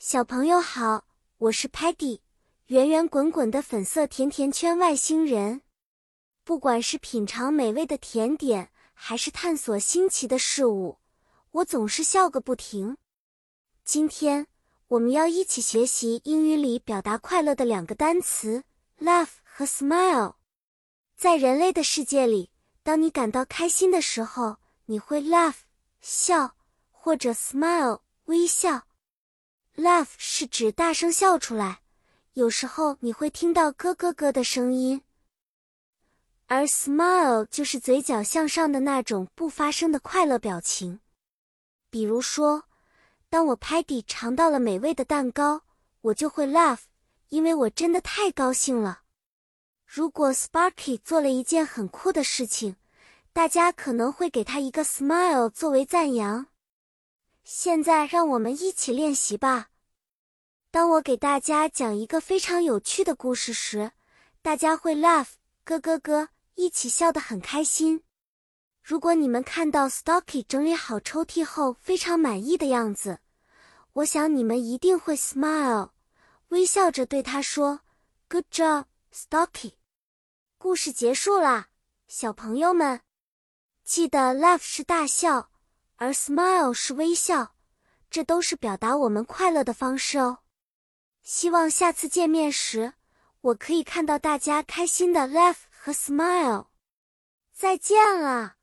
小朋友好，我是 Patty，圆圆滚滚的粉色甜甜圈外星人。不管是品尝美味的甜点，还是探索新奇的事物，我总是笑个不停。今天我们要一起学习英语里表达快乐的两个单词：laugh 和 smile。在人类的世界里，当你感到开心的时候，你会 laugh 笑，或者 smile 微笑。Laugh 是指大声笑出来，有时候你会听到咯咯咯的声音；而 smile 就是嘴角向上的那种不发声的快乐表情。比如说，当我 Patty 尝到了美味的蛋糕，我就会 laugh，因为我真的太高兴了。如果 Sparky 做了一件很酷的事情，大家可能会给他一个 smile 作为赞扬。现在让我们一起练习吧。当我给大家讲一个非常有趣的故事时，大家会 laugh 咯咯咯，一起笑得很开心。如果你们看到 Stocky 整理好抽屉后非常满意的样子，我想你们一定会 smile，微笑着对他说 “Good job, Stocky”。故事结束啦，小朋友们，记得 laugh 是大笑。而 smile 是微笑，这都是表达我们快乐的方式哦。希望下次见面时，我可以看到大家开心的 laugh 和 smile。再见了。